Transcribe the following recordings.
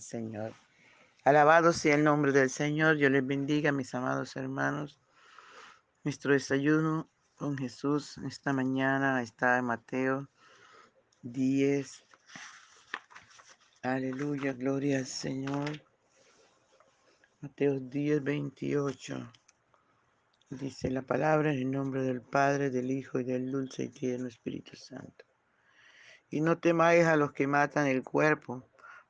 Señor. Alabado sea el nombre del Señor. Yo les bendiga, mis amados hermanos. Nuestro desayuno con Jesús esta mañana está en Mateo 10. Aleluya, gloria al Señor. Mateo 10, 28. Dice la palabra en el nombre del Padre, del Hijo y del dulce y tierno Espíritu Santo. Y no temáis a los que matan el cuerpo,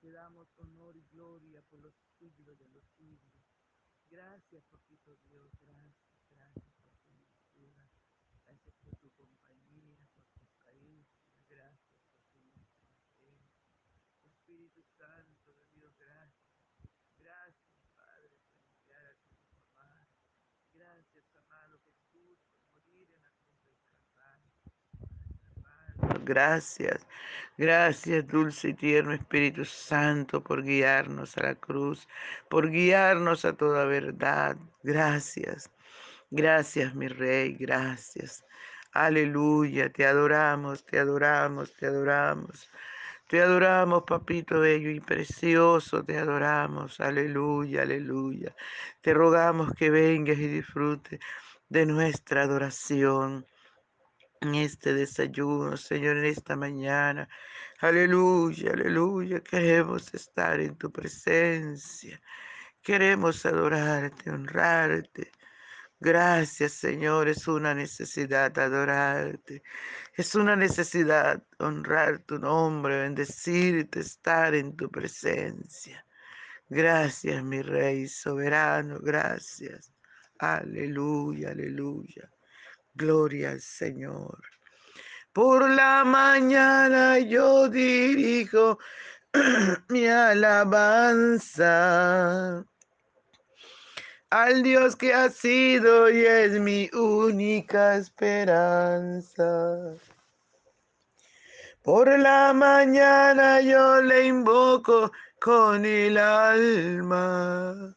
Te damos honor y gloria por los siglos de los siglos. Gracias, papito Dios, gracias, gracias por tu misericordia, gracias por tu compañía, por tus caricias, gracias por tu misericordia. Espíritu Santo de Dios. Gracias, Padre, por enviar a tu mamá. Gracias, amado Jesús, por morir en la cruz del Calvario. Gracias. Gracias, dulce y tierno Espíritu Santo, por guiarnos a la cruz, por guiarnos a toda verdad. Gracias. Gracias, mi Rey, gracias. Aleluya, te adoramos, te adoramos, te adoramos. Te adoramos, papito bello y precioso, te adoramos. Aleluya, aleluya. Te rogamos que vengas y disfrutes de nuestra adoración en este desayuno, Señor, en esta mañana. Aleluya, aleluya. Queremos estar en tu presencia. Queremos adorarte, honrarte. Gracias, Señor. Es una necesidad adorarte. Es una necesidad honrar tu nombre, bendecirte, estar en tu presencia. Gracias, mi Rey soberano. Gracias. Aleluya, aleluya. Gloria al Señor. Por la mañana yo dirijo mi alabanza al Dios que ha sido y es mi única esperanza. Por la mañana yo le invoco con el alma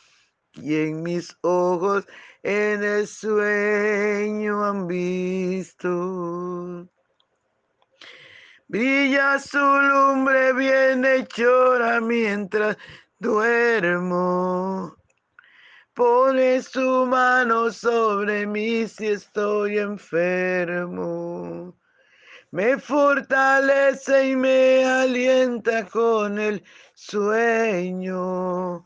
y en mis ojos en el sueño han visto. Brilla su lumbre bien hechora mientras duermo. Pone su mano sobre mí si estoy enfermo. Me fortalece y me alienta con el sueño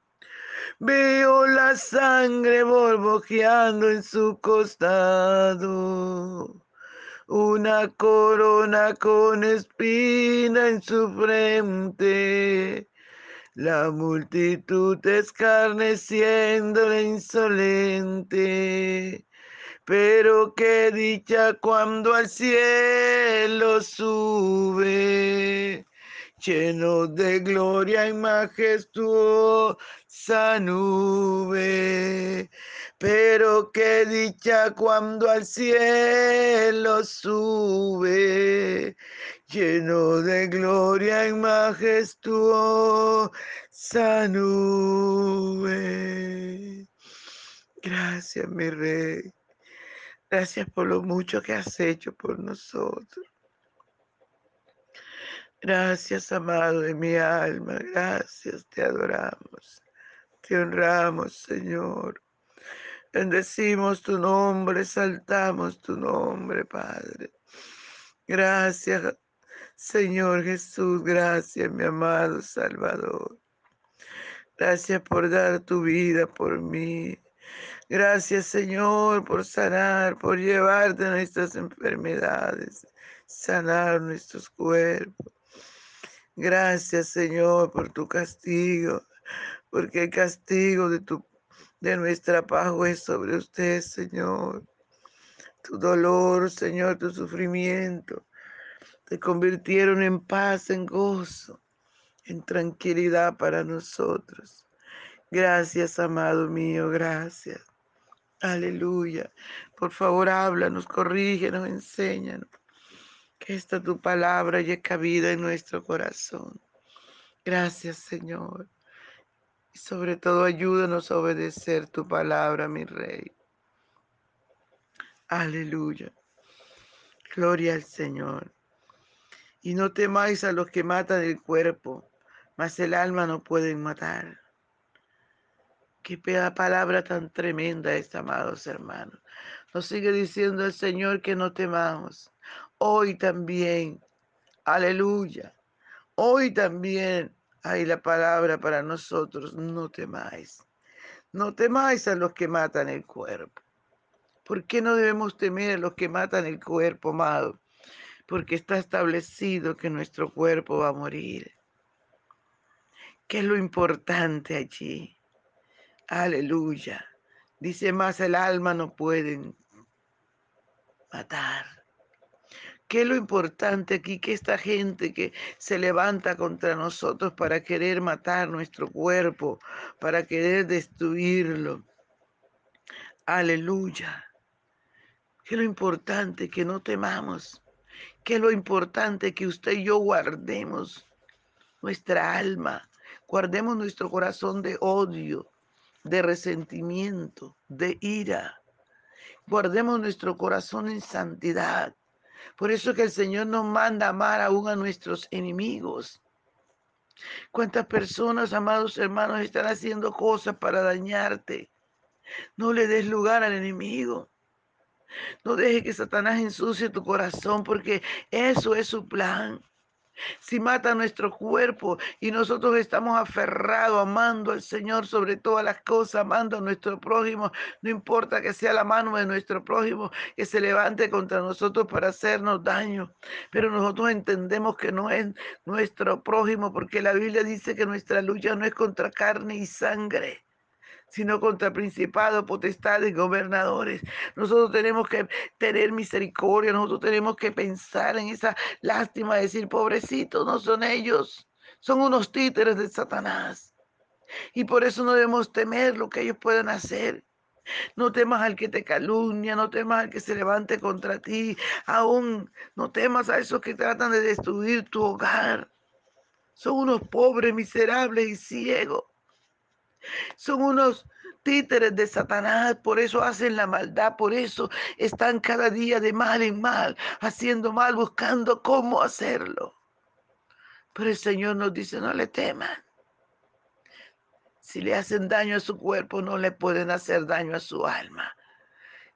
Veo la sangre borbojeando en su costado. Una corona con espina en su frente. La multitud escarneciendo insolente pero qué dicha cuando al cielo sube, lleno de gloria y majestuosa nube. Pero qué dicha cuando al cielo sube, lleno de gloria y majestuosa nube. Gracias, mi rey. Gracias por lo mucho que has hecho por nosotros. Gracias, amado de mi alma. Gracias, te adoramos. Te honramos, Señor. Bendecimos tu nombre, saltamos tu nombre, Padre. Gracias, Señor Jesús. Gracias, mi amado Salvador. Gracias por dar tu vida por mí. Gracias Señor por sanar, por llevarte nuestras enfermedades, sanar nuestros cuerpos. Gracias Señor por tu castigo, porque el castigo de, tu, de nuestra paz es sobre usted, Señor. Tu dolor, Señor, tu sufrimiento, te convirtieron en paz, en gozo, en tranquilidad para nosotros. Gracias, amado mío, gracias. Aleluya. Por favor, háblanos, corrígenos, enséñanos. Que esta tu palabra llegue cabida en nuestro corazón. Gracias, Señor. Y sobre todo, ayúdanos a obedecer tu palabra, mi Rey. Aleluya. Gloria al Señor. Y no temáis a los que matan el cuerpo, mas el alma no pueden matar. Qué palabra tan tremenda esta, amados hermanos. Nos sigue diciendo el Señor que no temamos. Hoy también, aleluya. Hoy también hay la palabra para nosotros, no temáis. No temáis a los que matan el cuerpo. ¿Por qué no debemos temer a los que matan el cuerpo, amado? Porque está establecido que nuestro cuerpo va a morir. ¿Qué es lo importante allí? Aleluya. Dice más, el alma no pueden matar. ¿Qué es lo importante aquí? Que esta gente que se levanta contra nosotros para querer matar nuestro cuerpo, para querer destruirlo. Aleluya. ¿Qué es lo importante? Que no temamos. ¿Qué es lo importante? Que usted y yo guardemos nuestra alma, guardemos nuestro corazón de odio, de resentimiento, de ira. Guardemos nuestro corazón en santidad. Por eso que el Señor nos manda amar aún a nuestros enemigos. ¿Cuántas personas, amados hermanos, están haciendo cosas para dañarte? No le des lugar al enemigo. No deje que Satanás ensucie tu corazón porque eso es su plan si mata nuestro cuerpo y nosotros estamos aferrados, amando al Señor sobre todas las cosas, amando a nuestro prójimo, no importa que sea la mano de nuestro prójimo que se levante contra nosotros para hacernos daño, pero nosotros entendemos que no es nuestro prójimo porque la Biblia dice que nuestra lucha no es contra carne y sangre sino contra principados, potestades, gobernadores. Nosotros tenemos que tener misericordia, nosotros tenemos que pensar en esa lástima, decir, pobrecitos, no son ellos, son unos títeres de Satanás. Y por eso no debemos temer lo que ellos puedan hacer. No temas al que te calumnia, no temas al que se levante contra ti, aún no temas a esos que tratan de destruir tu hogar. Son unos pobres, miserables y ciegos. Son unos títeres de Satanás, por eso hacen la maldad, por eso están cada día de mal en mal, haciendo mal, buscando cómo hacerlo. Pero el Señor nos dice, no le teman. Si le hacen daño a su cuerpo, no le pueden hacer daño a su alma.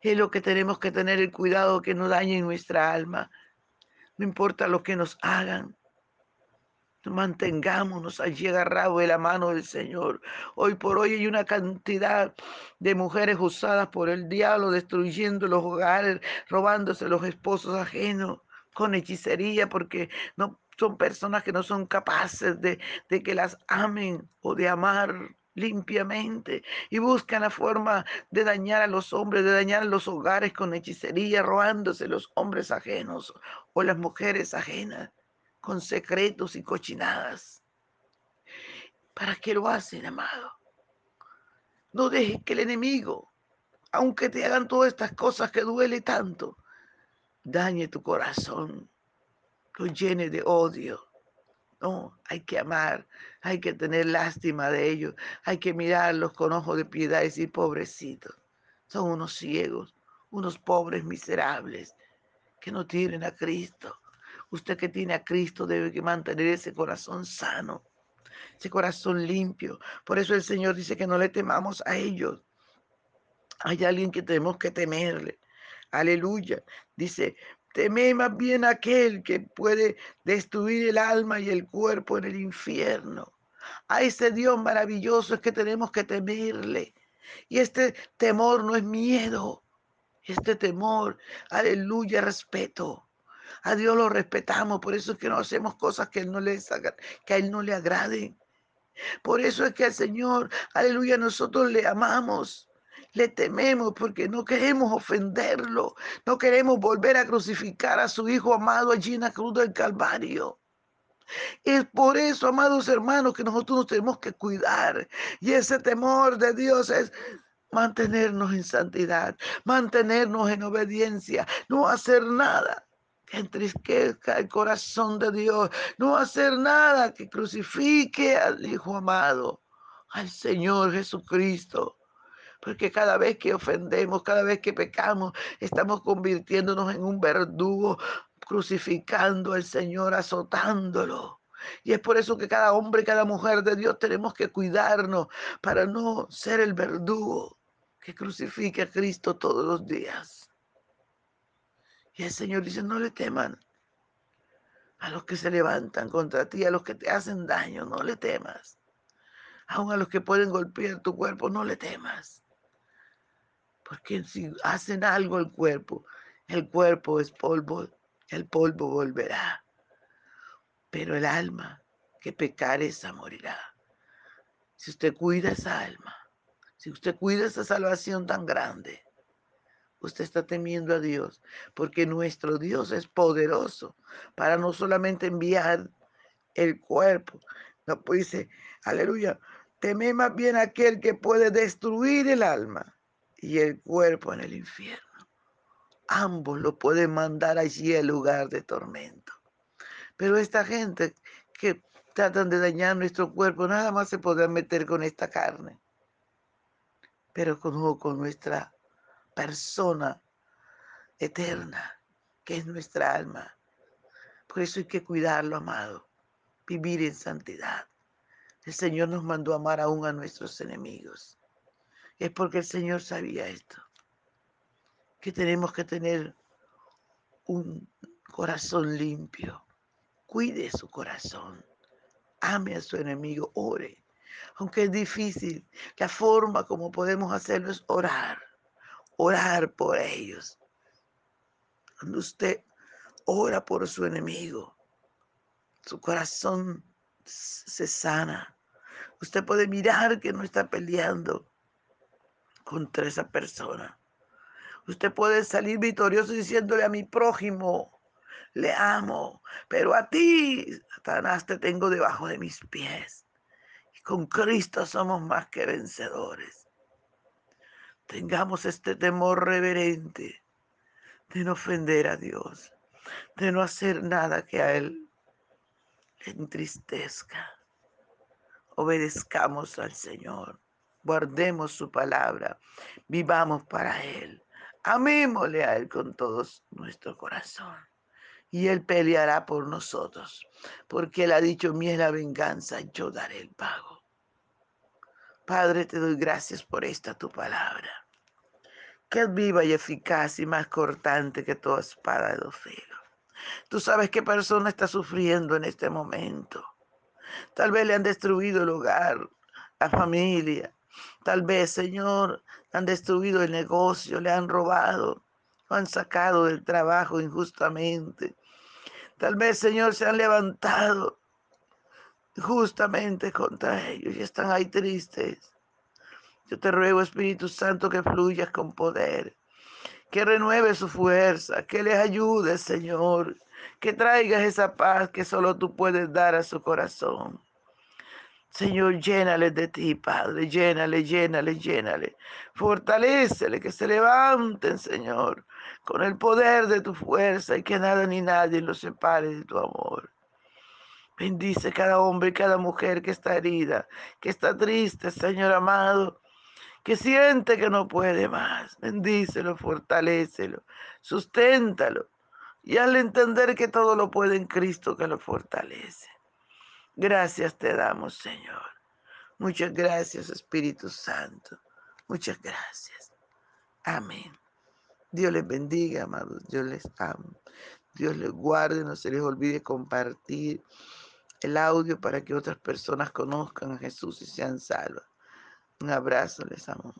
Es lo que tenemos que tener el cuidado que no dañen nuestra alma. No importa lo que nos hagan. Mantengámonos allí agarrados de la mano del Señor. Hoy por hoy hay una cantidad de mujeres usadas por el diablo, destruyendo los hogares, robándose los esposos ajenos con hechicería, porque no son personas que no son capaces de, de que las amen o de amar limpiamente y buscan la forma de dañar a los hombres, de dañar los hogares con hechicería, robándose los hombres ajenos o las mujeres ajenas con secretos y cochinadas. ¿Para qué lo hacen, amado? No dejes que el enemigo, aunque te hagan todas estas cosas que duele tanto, dañe tu corazón, lo llene de odio. No, hay que amar, hay que tener lástima de ellos, hay que mirarlos con ojos de piedad y decir, pobrecitos, son unos ciegos, unos pobres miserables que no tienen a Cristo. Usted que tiene a Cristo debe mantener ese corazón sano, ese corazón limpio. Por eso el Señor dice que no le temamos a ellos. Hay alguien que tenemos que temerle. Aleluya. Dice, teme más bien aquel que puede destruir el alma y el cuerpo en el infierno. A ese Dios maravilloso es que tenemos que temerle. Y este temor no es miedo. Este temor, aleluya, respeto. A Dios lo respetamos, por eso es que no hacemos cosas que, él no le, que a Él no le agraden. Por eso es que al Señor, aleluya, nosotros le amamos. Le tememos porque no queremos ofenderlo. No queremos volver a crucificar a su Hijo amado allí en la cruz del Calvario. Es por eso, amados hermanos, que nosotros nos tenemos que cuidar. Y ese temor de Dios es mantenernos en santidad, mantenernos en obediencia, no hacer nada que entristezca el corazón de Dios, no hacer nada que crucifique al Hijo amado, al Señor Jesucristo. Porque cada vez que ofendemos, cada vez que pecamos, estamos convirtiéndonos en un verdugo, crucificando al Señor, azotándolo. Y es por eso que cada hombre, cada mujer de Dios tenemos que cuidarnos para no ser el verdugo que crucifique a Cristo todos los días. Y el Señor dice, no le teman a los que se levantan contra ti, a los que te hacen daño, no le temas. Aún a los que pueden golpear tu cuerpo, no le temas. Porque si hacen algo al cuerpo, el cuerpo es polvo, el polvo volverá. Pero el alma que pecar esa morirá. Si usted cuida esa alma, si usted cuida esa salvación tan grande, usted está temiendo a Dios, porque nuestro Dios es poderoso para no solamente enviar el cuerpo, no pues dice, aleluya, teme más bien aquel que puede destruir el alma y el cuerpo en el infierno. Ambos lo pueden mandar allí al lugar de tormento. Pero esta gente que tratan de dañar nuestro cuerpo, nada más se podrá meter con esta carne, pero con, con nuestra persona eterna, que es nuestra alma. Por eso hay que cuidarlo, amado, vivir en santidad. El Señor nos mandó amar aún a nuestros enemigos. Es porque el Señor sabía esto, que tenemos que tener un corazón limpio. Cuide su corazón. Ame a su enemigo, ore. Aunque es difícil, la forma como podemos hacerlo es orar orar por ellos. Cuando usted ora por su enemigo, su corazón se sana. Usted puede mirar que no está peleando contra esa persona. Usted puede salir victorioso diciéndole a mi prójimo, le amo, pero a ti, Satanás, te tengo debajo de mis pies. Y con Cristo somos más que vencedores. Tengamos este temor reverente de no ofender a Dios, de no hacer nada que a Él le entristezca. Obedezcamos al Señor, guardemos su palabra, vivamos para Él, amémosle a Él con todo nuestro corazón. Y Él peleará por nosotros, porque Él ha dicho, mía es la venganza, yo daré el pago. Padre, te doy gracias por esta tu palabra que es viva y eficaz y más cortante que toda espada de dos. Tú sabes qué persona está sufriendo en este momento. Tal vez le han destruido el hogar, la familia. Tal vez, Señor, han destruido el negocio, le han robado, lo han sacado del trabajo injustamente. Tal vez, Señor, se han levantado justamente contra ellos y están ahí tristes yo te ruego, Espíritu Santo, que fluyas con poder, que renueve su fuerza, que les ayude, Señor, que traigas esa paz que solo tú puedes dar a su corazón. Señor, llénale de ti, Padre, llénale, llénale, llénale. Fortalécele, que se levanten, Señor, con el poder de tu fuerza y que nada ni nadie los separe de tu amor. Bendice cada hombre y cada mujer que está herida, que está triste, Señor amado que siente que no puede más. Bendícelo, fortalécelo, susténtalo y hazle entender que todo lo puede en Cristo que lo fortalece. Gracias te damos, Señor. Muchas gracias, Espíritu Santo. Muchas gracias. Amén. Dios les bendiga, amados. Dios les amo. Dios les guarde. No se les olvide compartir el audio para que otras personas conozcan a Jesús y sean salvas. Un abrazo, les amo.